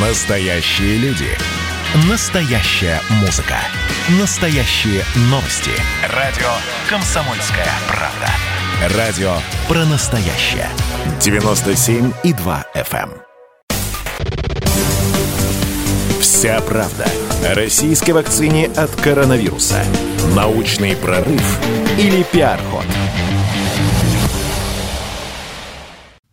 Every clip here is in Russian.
Настоящие люди. Настоящая музыка. Настоящие новости. Радио «Комсомольская правда». Радио про настоящее. 97,2 FM. эм. Вся правда о российской вакцине от коронавируса. Научный прорыв или пиар-ход.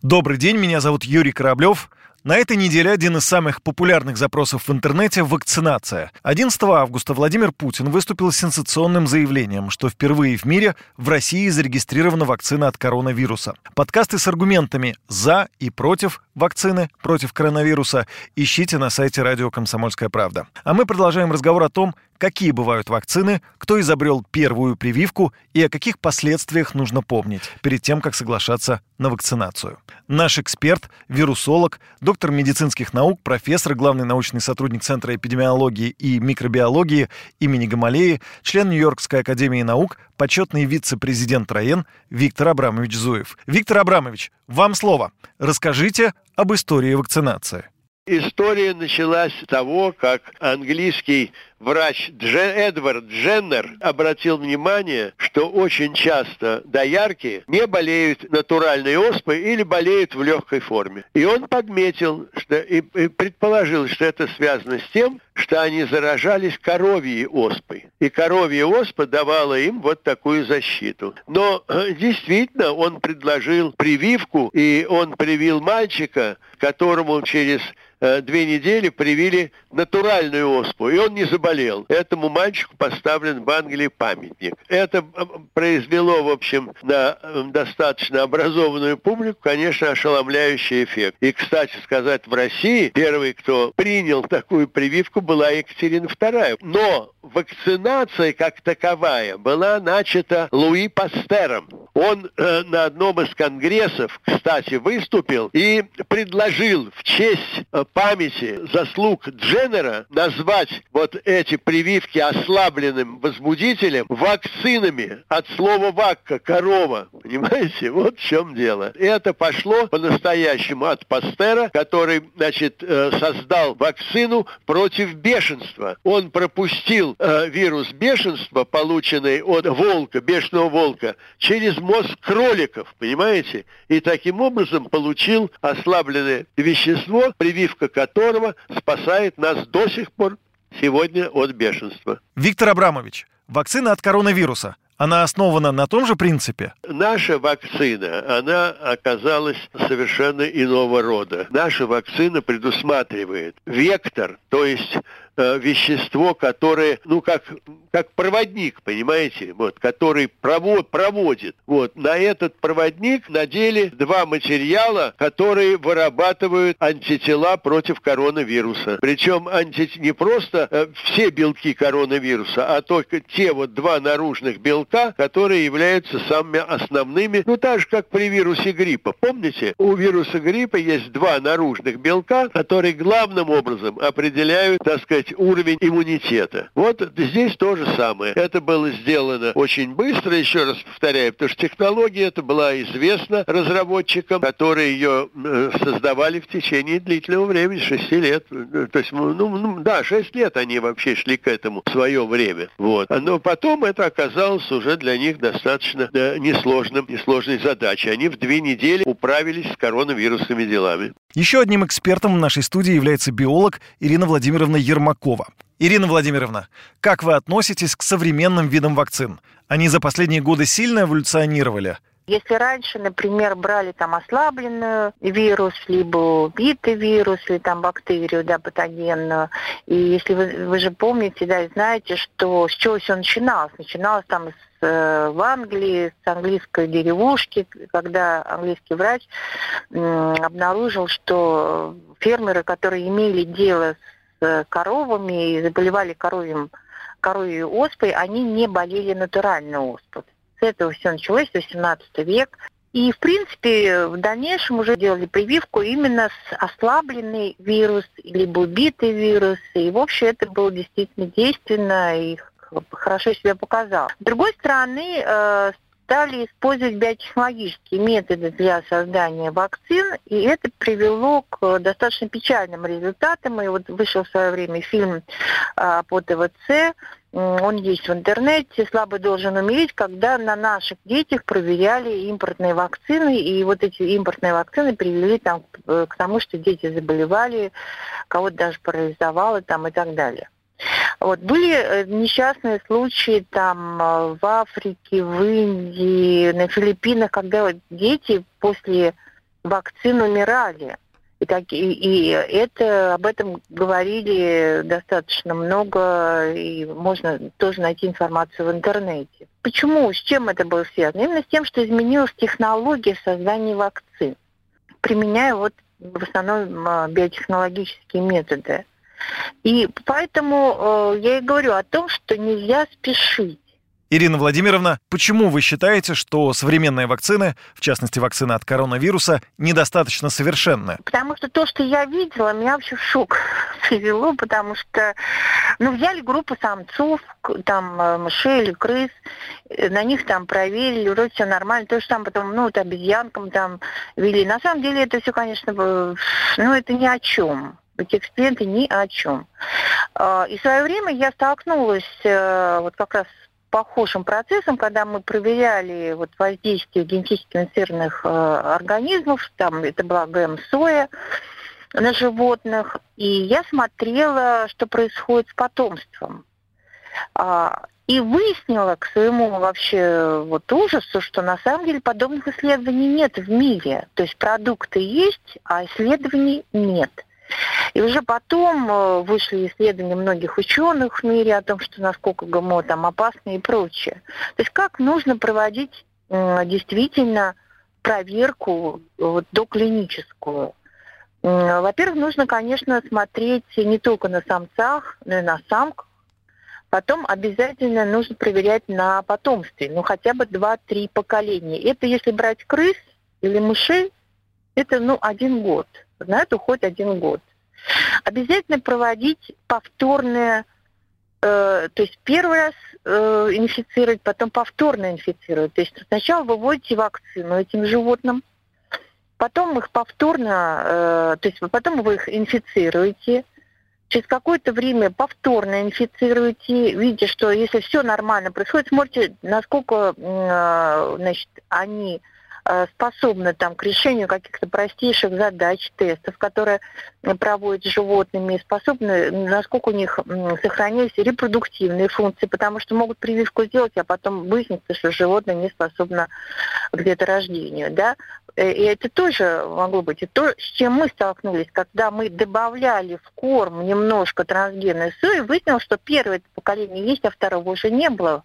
Добрый день, меня зовут Юрий Кораблев. На этой неделе один из самых популярных запросов в интернете – вакцинация. 11 августа Владимир Путин выступил с сенсационным заявлением, что впервые в мире в России зарегистрирована вакцина от коронавируса. Подкасты с аргументами «за» и «против» вакцины против коронавируса ищите на сайте радио «Комсомольская правда». А мы продолжаем разговор о том, какие бывают вакцины, кто изобрел первую прививку и о каких последствиях нужно помнить перед тем, как соглашаться на вакцинацию. Наш эксперт, вирусолог, доктор медицинских наук, профессор, главный научный сотрудник Центра эпидемиологии и микробиологии имени Гамалеи, член Нью-Йоркской академии наук, почетный вице-президент РАЕН Виктор Абрамович Зуев. Виктор Абрамович, вам слово. Расскажите об истории вакцинации. История началась с того, как английский врач Джен, Эдвард Дженнер обратил внимание, что очень часто доярки не болеют натуральной оспой или болеют в легкой форме. И он подметил что, и, и предположил, что это связано с тем, что они заражались коровьей оспой. И коровья оспа давала им вот такую защиту. Но э, действительно он предложил прививку, и он привил мальчика, которому через э, две недели привили натуральную оспу, и он не заболел. Этому мальчику поставлен в Англии памятник. Это э, произвело, в общем, на э, достаточно образованную публику, конечно, ошеломляющий эффект. И, кстати сказать, в России первый, кто принял такую прививку, была Екатерина II. Но вакцинация как таковая была начата Луи Пастером. Он э, на одном из конгрессов, кстати, выступил и предложил в честь э, памяти заслуг Дженнера назвать вот эти прививки ослабленным возбудителем вакцинами от слова «вакка» – корова. Понимаете? Вот в чем дело. Это пошло по-настоящему от Пастера, который, значит, э, создал вакцину против бешенства. Он пропустил э, вирус бешенства, полученный от волка, бешеного волка, через мозг кроликов, понимаете? И таким образом получил ослабленное вещество, прививка которого спасает нас до сих пор сегодня от бешенства. Виктор Абрамович, вакцина от коронавируса – она основана на том же принципе? Наша вакцина, она оказалась совершенно иного рода. Наша вакцина предусматривает вектор, то есть вещество, которое, ну, как, как проводник, понимаете, вот, который провод, проводит. Вот, на этот проводник надели два материала, которые вырабатывают антитела против коронавируса. Причем анти... не просто э, все белки коронавируса, а только те вот два наружных белка, которые являются самыми основными, ну, так же, как при вирусе гриппа. Помните, у вируса гриппа есть два наружных белка, которые главным образом определяют, так сказать, уровень иммунитета. Вот здесь то же самое. Это было сделано очень быстро, еще раз повторяю, потому что технология эта была известна разработчикам, которые ее э, создавали в течение длительного времени, 6 лет. То есть, ну, да, 6 лет они вообще шли к этому в свое время. Вот. Но потом это оказалось уже для них достаточно да, несложным, несложной задачей. Они в две недели управились с коронавирусными делами. Еще одним экспертом в нашей студии является биолог Ирина Владимировна Ермакова. Ирина Владимировна, как вы относитесь к современным видам вакцин? Они за последние годы сильно эволюционировали? Если раньше, например, брали там ослабленный вирус, либо убитый вирус, или там бактерию, да, патогенную, и если вы, вы же помните, да, знаете, что с чего все начиналось? Начиналось там с э, в Англии, с английской деревушки, когда английский врач обнаружил, что фермеры, которые имели дело коровами и заболевали коровьим, коровьей оспой, они не болели натуральной оспой. С этого все началось, 18 век. И, в принципе, в дальнейшем уже делали прививку именно с ослабленный вирус, либо убитый вирус. И, в общем, это было действительно действенно и хорошо себя показал. С другой стороны, э, стали использовать биотехнологические методы для создания вакцин, и это привело к достаточно печальным результатам. И вот вышел в свое время фильм а, по ТВЦ, он есть в интернете, слабый должен умереть, когда на наших детях проверяли импортные вакцины, и вот эти импортные вакцины привели там, к тому, что дети заболевали, кого-то даже парализовало там и так далее. Вот. Были э, несчастные случаи там э, в Африке, в Индии, на Филиппинах, когда дети после вакцин умирали. И, так, и, и это, об этом говорили достаточно много, и можно тоже найти информацию в интернете. Почему? С чем это было связано? Именно с тем, что изменилась технология создания вакцин, применяя вот в основном э, биотехнологические методы. И поэтому э, я и говорю о том, что нельзя спешить. Ирина Владимировна, почему вы считаете, что современные вакцины, в частности вакцина от коронавируса, недостаточно совершенны? Потому что то, что я видела, меня вообще в шок привело, потому что ну, взяли группу самцов, там э, мышей или крыс, э, на них там проверили, вроде все нормально, то же самое потом, ну, вот обезьянкам там вели. На самом деле это все, конечно, ну, это ни о чем эти эксперименты ни о чем. А, и в свое время я столкнулась э, вот как раз с похожим процессом, когда мы проверяли вот воздействие генетически модифицированных э, организмов, там это была ГМ-соя на животных, и я смотрела, что происходит с потомством. А, и выяснила к своему вообще вот ужасу, что на самом деле подобных исследований нет в мире. То есть продукты есть, а исследований нет. И уже потом э, вышли исследования многих ученых в мире о том, что насколько ГМО там опасно и прочее. То есть как нужно проводить действительно проверку вот, доклиническую. Во-первых, нужно, конечно, смотреть не только на самцах, но и на самках. Потом обязательно нужно проверять на потомстве, ну хотя бы 2-3 поколения. Это если брать крыс или мышей, это ну один год. На это уходит один год. Обязательно проводить повторное, э, то есть первый раз э, инфицировать, потом повторно инфицировать. То есть сначала вы вводите вакцину этим животным, потом их повторно, э, то есть потом вы их инфицируете, через какое-то время повторно инфицируете, видите, что если все нормально происходит, смотрите, насколько э, значит, они способны там, к решению каких-то простейших задач, тестов, которые проводят с животными, способны, насколько у них сохранились репродуктивные функции, потому что могут прививку сделать, а потом выяснится, что животное не способно к деторождению. Да? Э, и это тоже могло быть. И то, с чем мы столкнулись, когда мы добавляли в корм немножко трансгенной сои, выяснилось, что первое поколение есть, а второго уже не было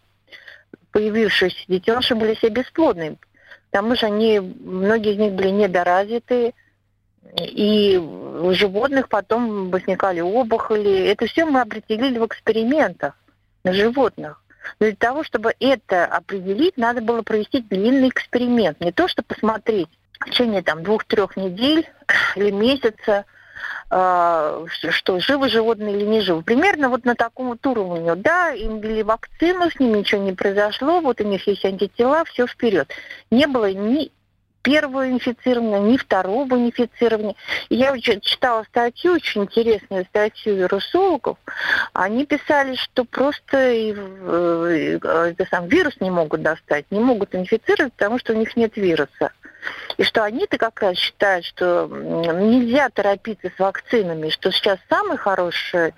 появившиеся детеныши были все бесплодными. К тому же они, многие из них были недоразвиты, и у животных потом возникали опухоли. Это все мы определили в экспериментах на животных. Но для того, чтобы это определить, надо было провести длинный эксперимент. Не то, чтобы посмотреть в течение там, двух-трех недель или месяца – что живы животные или не живы. Примерно вот на таком вот уровне. Да, им ввели вакцину, с ними ничего не произошло, вот у них есть антитела, все вперед. Не было ни первого инфицирования, ни второго инфицирования. Я читала статью, очень интересную статью вирусологов. Они писали, что просто э, это сам вирус не могут достать, не могут инфицировать, потому что у них нет вируса. И что они-то как раз считают, что нельзя торопиться с вакцинами, что сейчас самый хороший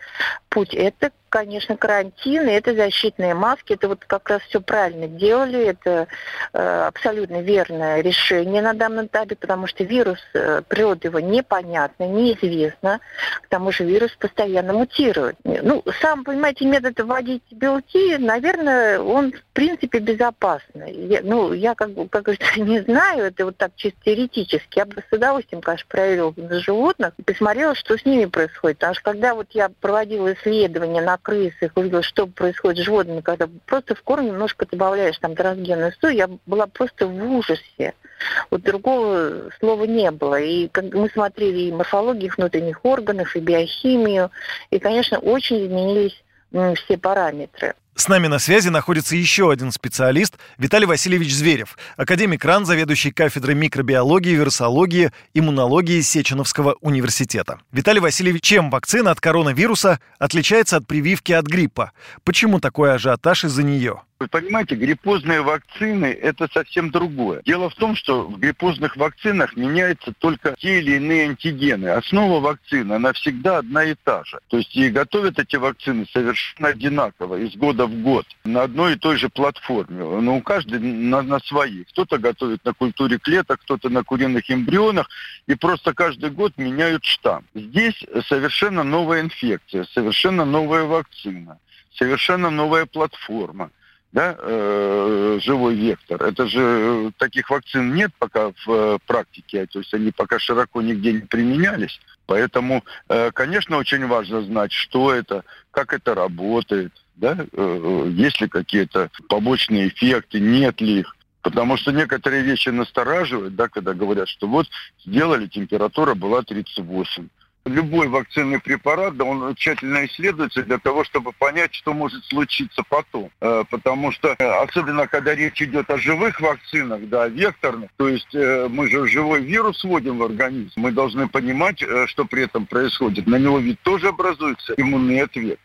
путь – это конечно, карантин, и это защитные маски, это вот как раз все правильно делали, это э, абсолютно верное решение на данном этапе, потому что вирус, э, природа его непонятна, неизвестна, к тому же вирус постоянно мутирует. Ну, сам, понимаете, метод вводить белки, наверное, он в принципе безопасный. Я, ну, я как, как говорится, не знаю, это вот так чисто теоретически. Я бы с удовольствием, конечно, проверила на животных и посмотрела, что с ними происходит. Потому что когда вот я проводила исследования на крысах, увидела, что происходит с животными, когда просто в корм немножко добавляешь там трансгенную сою, я была просто в ужасе. Вот другого слова не было. И как мы смотрели и морфологию их внутренних органов, и биохимию, и, конечно, очень изменились все параметры. С нами на связи находится еще один специалист Виталий Васильевич Зверев, академик РАН, заведующий кафедрой микробиологии, вирусологии, иммунологии Сеченовского университета. Виталий Васильевич, чем вакцина от коронавируса отличается от прививки от гриппа? Почему такой ажиотаж из-за нее? Вы понимаете, гриппозные вакцины – это совсем другое. Дело в том, что в гриппозных вакцинах меняются только те или иные антигены. Основа вакцины, она всегда одна и та же. То есть и готовят эти вакцины совершенно одинаково, из года в год, на одной и той же платформе. Но у каждой на, на своей. Кто-то готовит на культуре клеток, кто-то на куриных эмбрионах, и просто каждый год меняют штамм. Здесь совершенно новая инфекция, совершенно новая вакцина, совершенно новая платформа да, э, живой вектор. Это же э, таких вакцин нет пока в э, практике, то есть они пока широко нигде не применялись. Поэтому, э, конечно, очень важно знать, что это, как это работает, да, э, есть ли какие-то побочные эффекты, нет ли их. Потому что некоторые вещи настораживают, да, когда говорят, что вот сделали, температура была 38 любой вакцинный препарат, да, он тщательно исследуется для того, чтобы понять, что может случиться потом. Э, потому что, э, особенно когда речь идет о живых вакцинах, да, векторных, то есть э, мы же живой вирус вводим в организм, мы должны понимать, что при этом происходит. На него ведь тоже образуется иммунный ответ.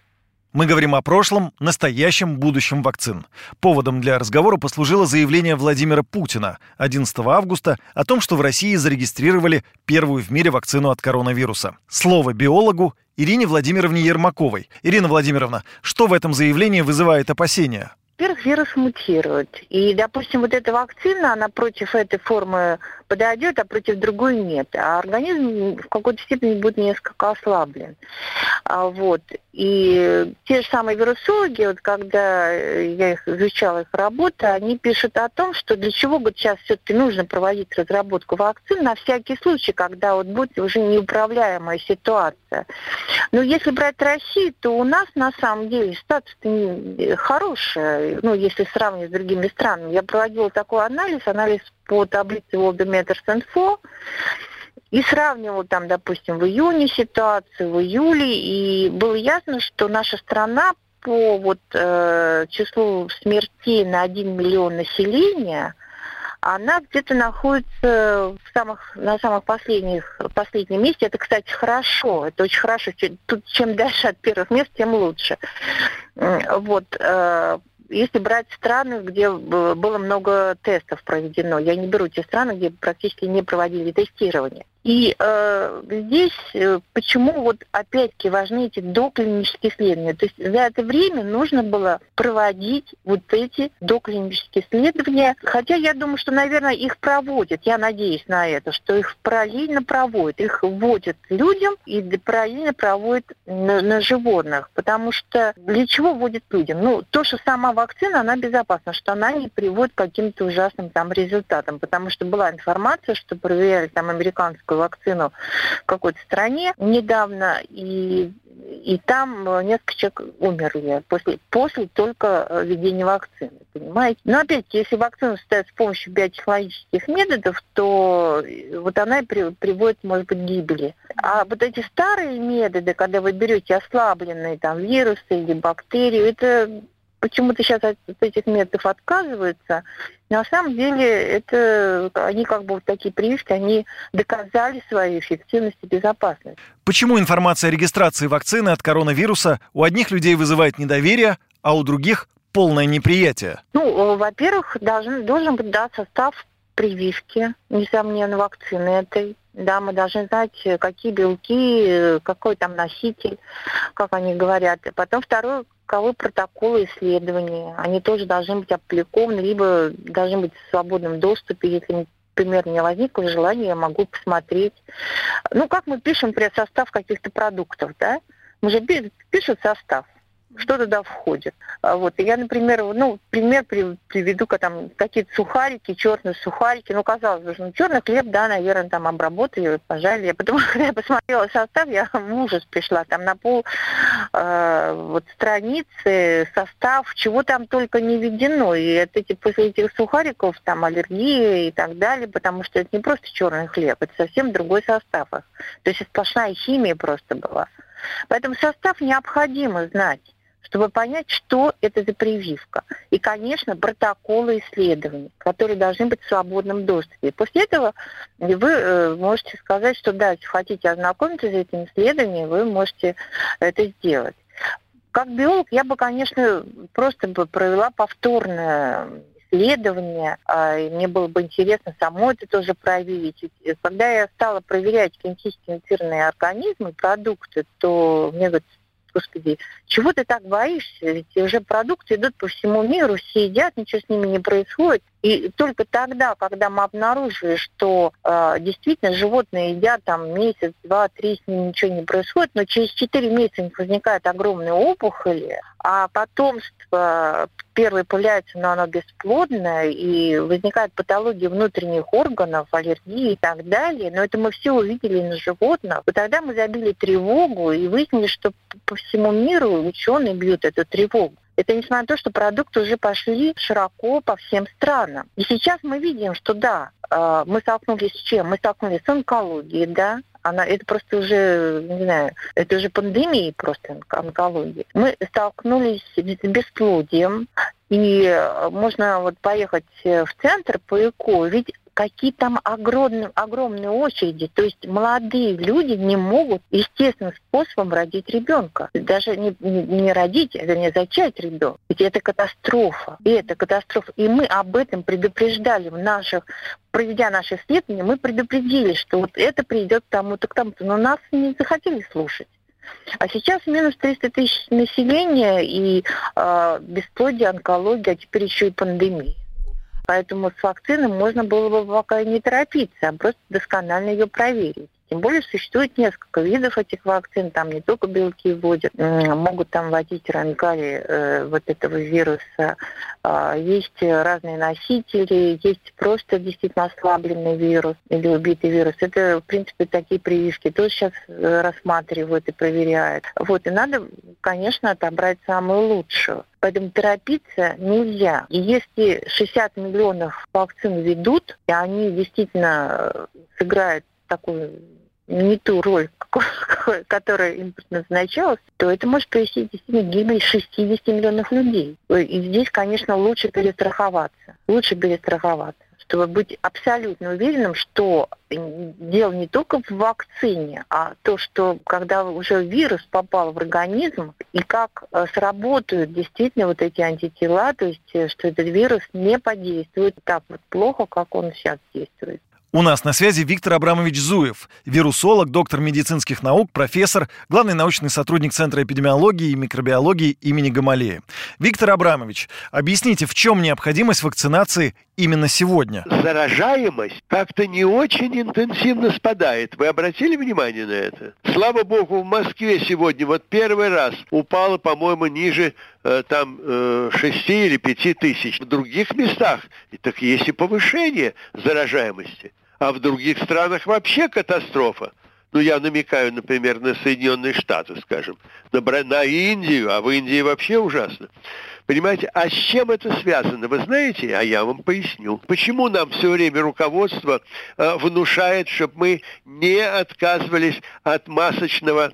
Мы говорим о прошлом, настоящем, будущем вакцин. Поводом для разговора послужило заявление Владимира Путина 11 августа о том, что в России зарегистрировали первую в мире вакцину от коронавируса. Слово биологу Ирине Владимировне Ермаковой. Ирина Владимировна, что в этом заявлении вызывает опасения? Во-первых, вирус мутирует. И, допустим, вот эта вакцина, она против этой формы подойдет, а против другой нет. А организм в какой-то степени будет несколько ослаблен. А, вот. И те же самые вирусологи, вот когда я их изучала, их работу, они пишут о том, что для чего вот сейчас все-таки нужно проводить разработку вакцин на всякий случай, когда вот будет уже неуправляемая ситуация. Но если брать Россию, то у нас на самом деле статус хороший, ну, если сравнивать с другими странами. Я проводила такой анализ, анализ по таблице World Meters Info, и сравнивал там, допустим, в июне ситуацию, в июле, и было ясно, что наша страна по вот, э, числу смертей на 1 миллион населения, она где-то находится в самых, на самых последних, последнем месте. Это, кстати, хорошо. Это очень хорошо. Тут чем дальше от первых мест, тем лучше. Вот. Э, если брать страны, где было много тестов проведено, я не беру те страны, где практически не проводили тестирование. И э, здесь э, почему вот опять-таки важны эти доклинические исследования. То есть за это время нужно было проводить вот эти доклинические исследования. Хотя я думаю, что, наверное, их проводят. Я надеюсь на это, что их параллельно проводят. Их вводят людям и параллельно проводят на, на животных. Потому что для чего вводят людям? Ну, то, что сама вакцина, она безопасна, что она не приводит к каким-то ужасным там результатам. Потому что была информация, что проверяли там американскую вакцину в какой-то стране недавно, и, и там несколько человек умерли после, после только введения вакцины, понимаете? Но опять, если вакцину ставят с помощью биотехнологических методов, то вот она и при, приводит, может быть, к гибели. А вот эти старые методы, когда вы берете ослабленные там вирусы или бактерии, это почему-то сейчас от этих методов отказываются. На самом деле это они как бы вот такие прививки, они доказали свою эффективность и безопасность. Почему информация о регистрации вакцины от коронавируса у одних людей вызывает недоверие, а у других полное неприятие? Ну, во-первых, должен, должен быть да, состав прививки, несомненно, вакцины этой. Да, мы должны знать, какие белки, какой там носитель, как они говорят. Потом второе, каковы протоколы исследований. Они тоже должны быть опубликованы, либо должны быть в свободном доступе, если например, у меня возникло желание, я могу посмотреть. Ну, как мы пишем, например, состав каких-то продуктов, да? Мы же пишем состав что туда входит. А вот. И я, например, ну, пример приведу, там какие-то сухарики, черные сухарики. Ну, казалось бы, ну, черный хлеб, да, наверное, там обработали, пожали. Я потом, когда я посмотрела состав, я в ужас пришла. Там на пол э, вот страницы, состав, чего там только не введено. И это, эти, после этих сухариков там аллергия и так далее, потому что это не просто черный хлеб, это совсем другой состав. То есть сплошная химия просто была. Поэтому состав необходимо знать чтобы понять, что это за прививка. И, конечно, протоколы исследований, которые должны быть в свободном доступе. После этого вы э, можете сказать, что да, если хотите ознакомиться с этим исследованием, вы можете это сделать. Как биолог я бы, конечно, просто бы провела повторное исследования, а, и мне было бы интересно самой это тоже проверить. Когда я стала проверять генетически мутированные организмы, продукты, то мне говорят, господи, чего ты так боишься? Ведь уже продукты идут по всему миру, все едят, ничего с ними не происходит. И только тогда, когда мы обнаружили, что э, действительно животные едят там месяц, два, три, с ними ничего не происходит, но через четыре месяца у них возникают огромные опухоли, а потомство первое появляется, но оно бесплодное, и возникает патология внутренних органов, аллергии и так далее. Но это мы все увидели на животных. И тогда мы забили тревогу и выяснили, что по всему миру ученые бьют эту тревогу. Это несмотря на то, что продукты уже пошли широко по всем странам. И сейчас мы видим, что да, э, мы столкнулись с чем? Мы столкнулись с онкологией, да, она, это просто уже, не знаю, это уже пандемия просто онкологии. Мы столкнулись с бесплодием, и можно вот поехать в центр по ЭКО, ведь какие там огромные, огромные очереди. То есть молодые люди не могут естественным способом родить ребенка. Даже не, не, не родить, а вернее зачать ребенка. Ведь это катастрофа. И это катастрофа. И мы об этом предупреждали в наших проведя наши исследования, мы предупредили, что вот это придет к тому-то, к тому-то, но нас не захотели слушать. А сейчас минус 300 тысяч населения и э, бесплодие, онкология, а теперь еще и пандемия. Поэтому с вакциной можно было бы пока не торопиться, а просто досконально ее проверить. Тем более существует несколько видов этих вакцин, там не только белки вводят, могут там вводить ранкали э, вот этого вируса. Э, есть разные носители, есть просто действительно ослабленный вирус или убитый вирус. Это, в принципе, такие прививки тоже сейчас э, рассматривают и проверяют. Вот, и надо, конечно, отобрать самую лучшую. Поэтому торопиться нельзя. И если 60 миллионов вакцин ведут, и они действительно э, сыграют такую не ту роль, которая им предназначалась, то это может привести действительно к гибели 60 миллионов людей. И здесь, конечно, лучше перестраховаться. Лучше перестраховаться чтобы быть абсолютно уверенным, что дело не только в вакцине, а то, что когда уже вирус попал в организм, и как э, сработают действительно вот эти антитела, то есть э, что этот вирус не подействует так вот плохо, как он сейчас действует. У нас на связи Виктор Абрамович Зуев, вирусолог, доктор медицинских наук, профессор, главный научный сотрудник Центра эпидемиологии и микробиологии имени Гамалея. Виктор Абрамович, объясните, в чем необходимость вакцинации именно сегодня? Заражаемость как-то не очень интенсивно спадает. Вы обратили внимание на это? Слава богу, в Москве сегодня вот первый раз упало, по-моему, ниже э, там э, 6 или 5 тысяч. В других местах так есть и повышение заражаемости. А в других странах вообще катастрофа. Ну, я намекаю, например, на Соединенные Штаты, скажем, на, на Индию, а в Индии вообще ужасно. Понимаете, а с чем это связано? Вы знаете, а я вам поясню. Почему нам все время руководство э, внушает, чтобы мы не отказывались от масочного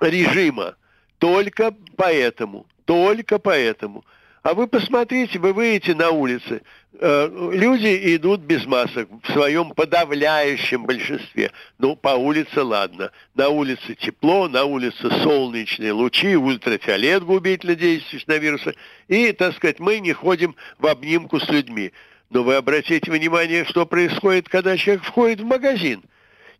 режима? Только поэтому. Только поэтому. А вы посмотрите, вы выйдете на улицы, э, люди идут без масок в своем подавляющем большинстве. Ну, по улице ладно. На улице тепло, на улице солнечные лучи, ультрафиолет губительно действующий на вирусы. И, так сказать, мы не ходим в обнимку с людьми. Но вы обратите внимание, что происходит, когда человек входит в магазин.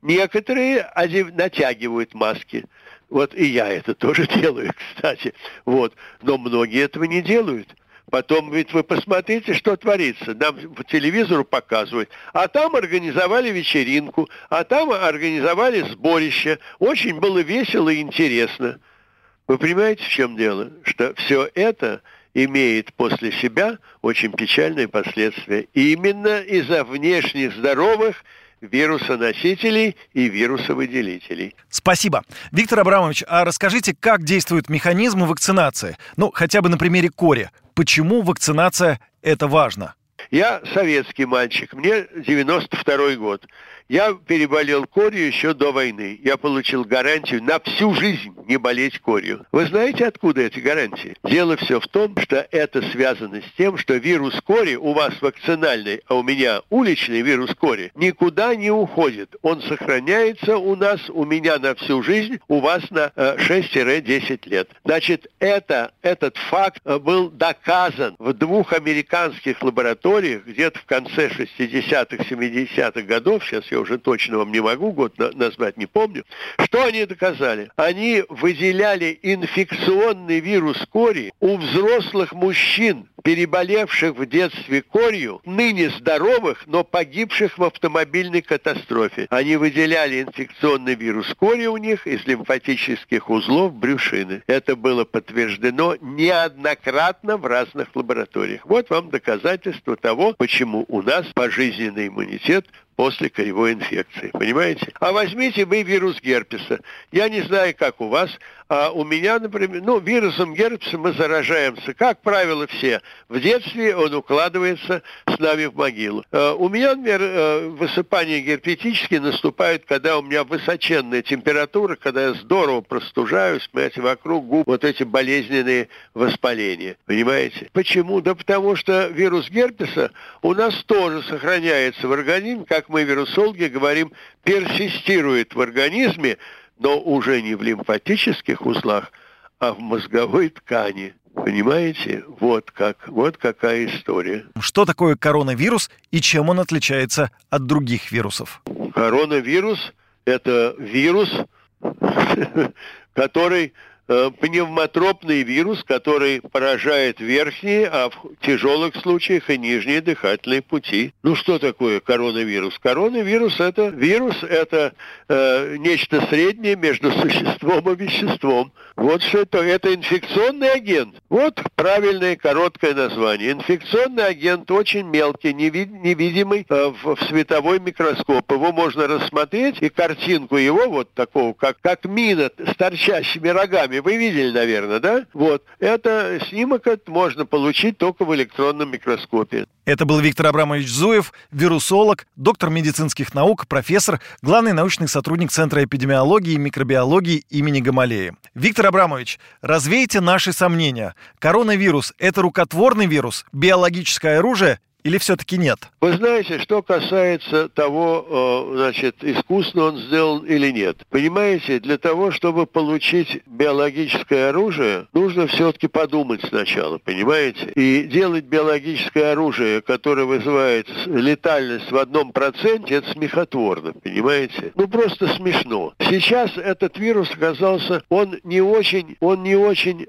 Некоторые натягивают маски. Вот и я это тоже делаю, кстати. Вот. Но многие этого не делают. Потом ведь вы посмотрите, что творится. Нам по телевизору показывают. А там организовали вечеринку, а там организовали сборище. Очень было весело и интересно. Вы понимаете, в чем дело? Что все это имеет после себя очень печальные последствия. И именно из-за внешних здоровых вирусоносителей и вирусовыделителей. Спасибо. Виктор Абрамович, а расскажите, как действует механизм вакцинации? Ну, хотя бы на примере кори. Почему вакцинация – это важно? Я советский мальчик, мне 92 год. Я переболел корью еще до войны. Я получил гарантию на всю жизнь не болеть корью. Вы знаете, откуда эти гарантии? Дело все в том, что это связано с тем, что вирус кори у вас вакцинальный, а у меня уличный вирус кори, никуда не уходит. Он сохраняется у нас, у меня на всю жизнь, у вас на 6-10 э, лет. Значит, это, этот факт э, был доказан в двух американских лабораториях где-то в конце 60-х, 70-х годов, сейчас я уже точно вам не могу год назвать, не помню. Что они доказали? Они выделяли инфекционный вирус кори у взрослых мужчин, переболевших в детстве корью, ныне здоровых, но погибших в автомобильной катастрофе. Они выделяли инфекционный вирус кори у них из лимфатических узлов брюшины. Это было подтверждено неоднократно в разных лабораториях. Вот вам доказательство того, почему у нас пожизненный иммунитет после коревой инфекции. Понимаете? А возьмите вы вирус герпеса. Я не знаю, как у вас, а у меня, например, ну, вирусом герпеса мы заражаемся, как правило, все. В детстве он укладывается с нами в могилу. А у меня, например, э, высыпание герпетические наступает, когда у меня высоченная температура, когда я здорово простужаюсь, понимаете, вокруг губ вот эти болезненные воспаления. Понимаете? Почему? Да потому что вирус герпеса у нас тоже сохраняется в организме, как мы, вирусологи, говорим, персистирует в организме, но уже не в лимфатических узлах, а в мозговой ткани. Понимаете? Вот как. Вот какая история. Что такое коронавирус и чем он отличается от других вирусов? Коронавирус – это вирус, который пневмотропный вирус, который поражает верхние, а в тяжелых случаях и нижние дыхательные пути. Ну что такое коронавирус? Коронавирус это вирус, это э, нечто среднее между существом и веществом. Вот что это, это инфекционный агент. Вот правильное короткое название. Инфекционный агент очень мелкий, невид, невидимый э, в, в световой микроскоп. Его можно рассмотреть, и картинку его, вот такого, как, как мина с торчащими рогами, вы видели, наверное, да? Вот. Это снимок можно получить только в электронном микроскопе. Это был Виктор Абрамович Зуев, вирусолог, доктор медицинских наук, профессор, главный научный сотрудник Центра эпидемиологии и микробиологии имени Гамалеи. Виктор Абрамович, развейте наши сомнения. Коронавирус – это рукотворный вирус, биологическое оружие или все-таки нет? Вы знаете, что касается того, э, значит, искусно он сделан или нет. Понимаете, для того, чтобы получить биологическое оружие, нужно все-таки подумать сначала, понимаете? И делать биологическое оружие, которое вызывает летальность в одном проценте, это смехотворно, понимаете? Ну, просто смешно. Сейчас этот вирус оказался, он не очень, он не очень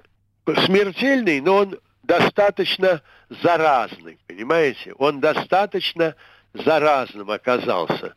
смертельный, но он достаточно заразный, понимаете? Он достаточно заразным оказался.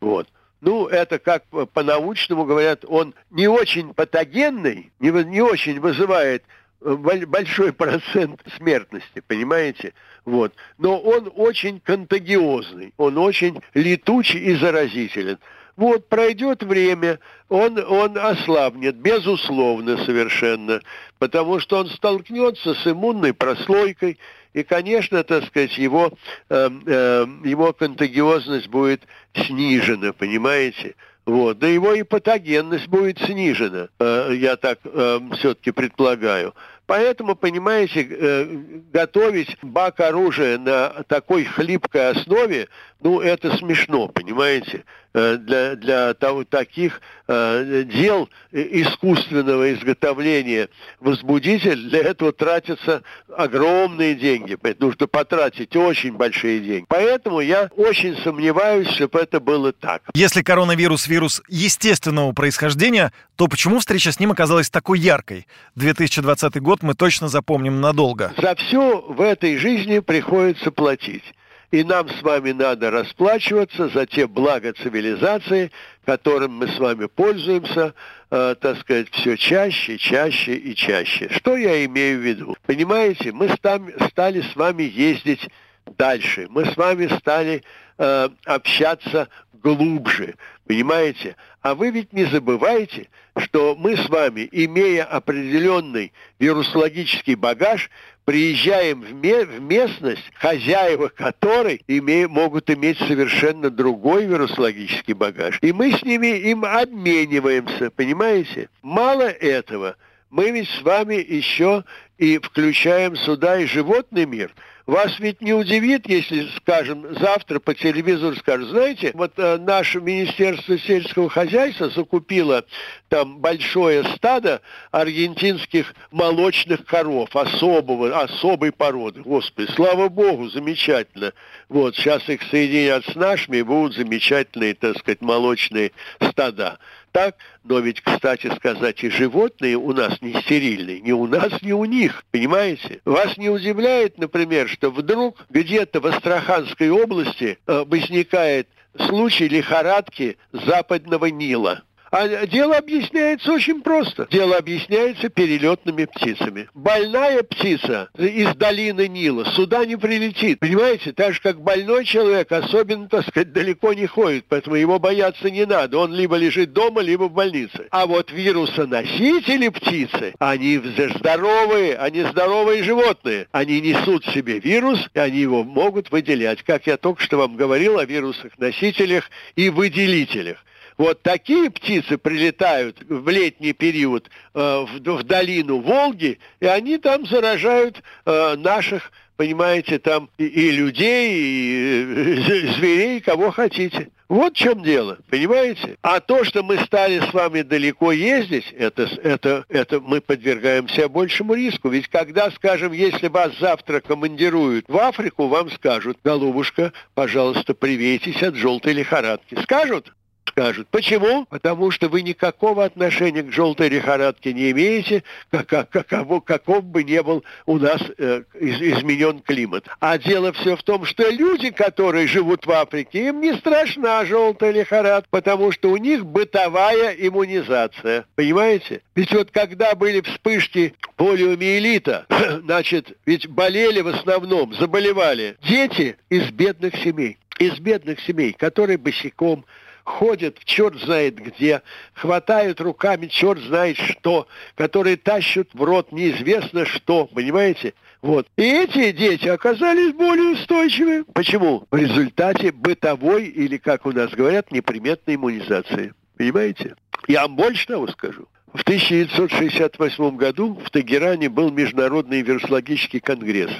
Вот. Ну, это как по-научному говорят, он не очень патогенный, не, не очень вызывает э, большой процент смертности, понимаете? Вот. Но он очень контагиозный, он очень летучий и заразителен. Вот пройдет время, он, он ослабнет, безусловно, совершенно, потому что он столкнется с иммунной прослойкой, и, конечно, так сказать, его, э, э, его контагиозность будет снижена, понимаете? Вот. Да его и патогенность будет снижена, э, я так э, все-таки предполагаю. Поэтому, понимаете, э, готовить бак оружия на такой хлипкой основе, ну, это смешно, понимаете? Э, для, для того, таких э, дел искусственного изготовления возбудитель, для этого тратятся огромные деньги. Нужно потратить очень большие деньги. Поэтому я очень сомневаюсь, чтобы это было так. Если коронавирус – вирус естественного происхождения, то почему встреча с ним оказалась такой яркой? 2020 год мы точно запомним надолго. За все в этой жизни приходится платить и нам с вами надо расплачиваться за те блага цивилизации, которым мы с вами пользуемся, э, так сказать, все чаще, чаще и чаще. Что я имею в виду? Понимаете, мы стали с вами ездить дальше, мы с вами стали э, общаться глубже, понимаете? А вы ведь не забывайте, что мы с вами, имея определенный вирусологический багаж, приезжаем в, ме- в местность, хозяева которой име- могут иметь совершенно другой вирусологический багаж. И мы с ними им обмениваемся, понимаете? Мало этого, мы ведь с вами еще и включаем сюда и животный мир – вас ведь не удивит, если, скажем, завтра по телевизору скажут, знаете, вот э, наше Министерство сельского хозяйства закупило там большое стадо аргентинских молочных коров особого, особой породы. Господи, слава Богу, замечательно. Вот, сейчас их соединят с нашими, будут замечательные, так сказать, молочные стада так, но ведь, кстати сказать, и животные у нас не стерильные, ни у нас, ни у них, понимаете? Вас не удивляет, например, что вдруг где-то в Астраханской области э, возникает случай лихорадки западного Нила – а дело объясняется очень просто. Дело объясняется перелетными птицами. Больная птица из долины Нила сюда не прилетит. Понимаете? Так же, как больной человек особенно, так сказать, далеко не ходит. Поэтому его бояться не надо. Он либо лежит дома, либо в больнице. А вот вирусоносители птицы, они здоровые, они здоровые животные. Они несут в себе вирус, и они его могут выделять. Как я только что вам говорил о вирусах-носителях и выделителях. Вот такие птицы прилетают в летний период э, в, в долину Волги, и они там заражают э, наших, понимаете, там и, и людей, и э, зверей, кого хотите. Вот в чем дело, понимаете? А то, что мы стали с вами далеко ездить, это, это, это мы подвергаемся большему риску. Ведь когда, скажем, если вас завтра командируют в Африку, вам скажут, голубушка, пожалуйста, привейтесь от желтой лихорадки. Скажут? Скажут. Почему? Потому что вы никакого отношения к желтой лихорадке не имеете, как, как, каково, каков бы ни был у нас э, из, изменен климат. А дело все в том, что люди, которые живут в Африке, им не страшна желтая лихорадка, потому что у них бытовая иммунизация. Понимаете? Ведь вот когда были вспышки полиомиелита, значит, ведь болели в основном, заболевали дети из бедных семей из бедных семей, которые босиком ходят в черт знает где, хватают руками черт знает что, которые тащат в рот неизвестно что, понимаете? Вот. И эти дети оказались более устойчивы. Почему? В результате бытовой или, как у нас говорят, неприметной иммунизации. Понимаете? Я вам больше того скажу. В 1968 году в Тегеране был Международный вирусологический конгресс.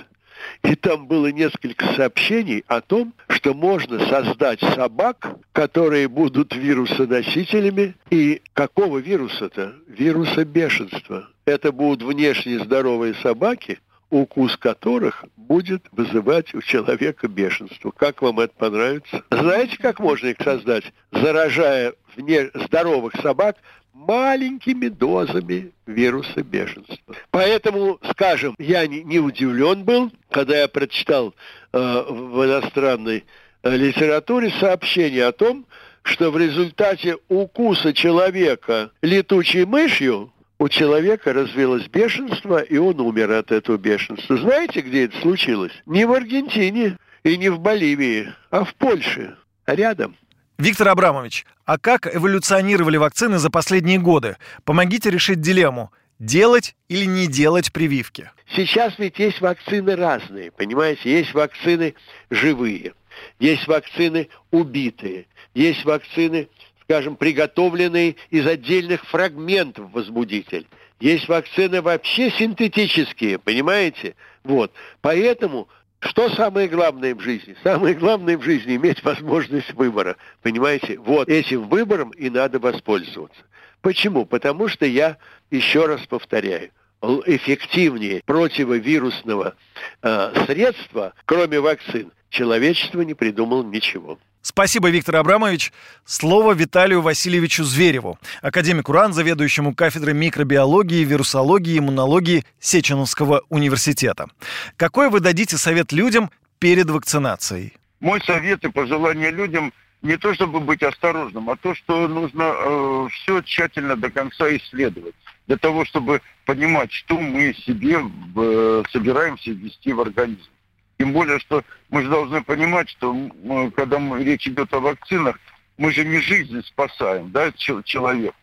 И там было несколько сообщений о том, что можно создать собак, которые будут вирусоносителями. И какого вируса-то? Вируса бешенства. Это будут внешне здоровые собаки, укус которых будет вызывать у человека бешенство. Как вам это понравится? Знаете, как можно их создать? Заражая вне здоровых собак маленькими дозами вируса бешенства. Поэтому, скажем, я не, удивлен был, когда я прочитал э, в иностранной э, литературе сообщение о том, что в результате укуса человека летучей мышью у человека развилось бешенство, и он умер от этого бешенства. Знаете, где это случилось? Не в Аргентине и не в Боливии, а в Польше, рядом. Виктор Абрамович, а как эволюционировали вакцины за последние годы? Помогите решить дилемму делать или не делать прививки? Сейчас ведь есть вакцины разные, понимаете? Есть вакцины живые, есть вакцины убитые, есть вакцины, скажем, приготовленные из отдельных фрагментов возбудитель. Есть вакцины вообще синтетические, понимаете? Вот. Поэтому что самое главное в жизни? Самое главное в жизни иметь возможность выбора. Понимаете? Вот этим выбором и надо воспользоваться. Почему? Потому что я, еще раз повторяю, эффективнее противовирусного э, средства, кроме вакцин, человечество не придумало ничего. Спасибо, Виктор Абрамович. Слово Виталию Васильевичу Звереву, академику РАН, заведующему кафедрой микробиологии, вирусологии и иммунологии Сеченовского университета. Какой вы дадите совет людям перед вакцинацией? Мой совет и пожелание людям не то чтобы быть осторожным, а то, что нужно э, все тщательно до конца исследовать для того, чтобы понимать, что мы себе э, собираемся ввести в организм. Тем более, что мы же должны понимать, что когда мы, речь идет о вакцинах, мы же не жизнь спасаем, да, человеку.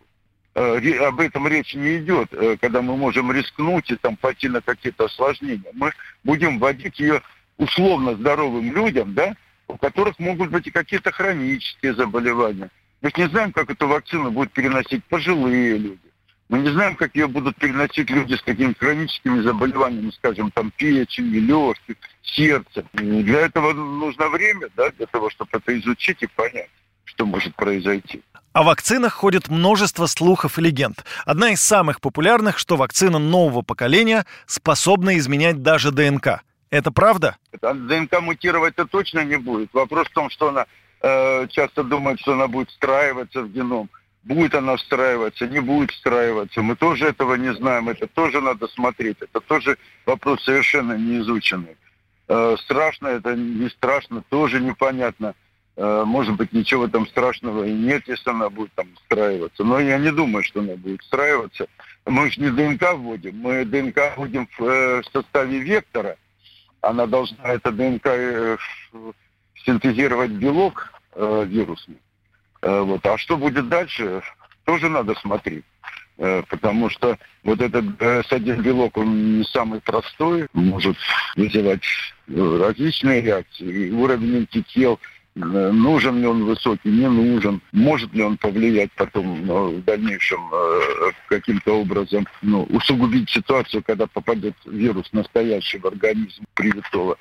э, об этом речь не идет, э, когда мы можем рискнуть и там пойти на какие-то осложнения. Мы будем вводить ее условно здоровым людям, да, у которых могут быть и какие-то хронические заболевания. Мы не знаем, как эту вакцину будут переносить пожилые люди. Мы не знаем, как ее будут переносить люди с какими-то хроническими заболеваниями, скажем, там печени, легких, сердца. Для этого нужно время, да, для того, чтобы это изучить и понять, что может произойти. О вакцинах ходит множество слухов и легенд. Одна из самых популярных, что вакцина нового поколения способна изменять даже ДНК. Это правда? ДНК мутировать-то точно не будет. Вопрос в том, что она э, часто думает, что она будет встраиваться в геном. Будет она встраиваться, не будет встраиваться. Мы тоже этого не знаем. Это тоже надо смотреть. Это тоже вопрос совершенно не изученный. Э, страшно это, не страшно, тоже непонятно. Э, может быть, ничего там страшного и нет, если она будет там встраиваться. Но я не думаю, что она будет встраиваться. Мы же не ДНК вводим, мы ДНК вводим в, э, в составе вектора. Она должна, эта ДНК, э, синтезировать белок э, вирусный. Э, вот. А что будет дальше, тоже надо смотреть. Э, потому что вот этот S1 белок, он не самый простой, может вызывать различные реакции. И уровень антител, нужен ли он высокий, не нужен, может ли он повлиять потом в дальнейшем каким-то образом, ну, усугубить ситуацию, когда попадет вирус настоящий в организм привитого.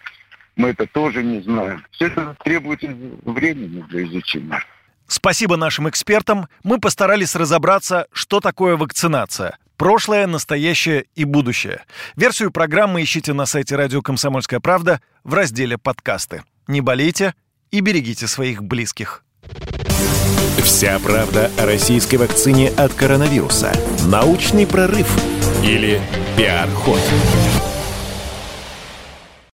Мы это тоже не знаем. Все это требует времени для изучения. Спасибо нашим экспертам. Мы постарались разобраться, что такое вакцинация. Прошлое, настоящее и будущее. Версию программы ищите на сайте радио «Комсомольская правда» в разделе «Подкасты». Не болейте и берегите своих близких. Вся правда о российской вакцине от коронавируса. Научный прорыв или пиар-ход.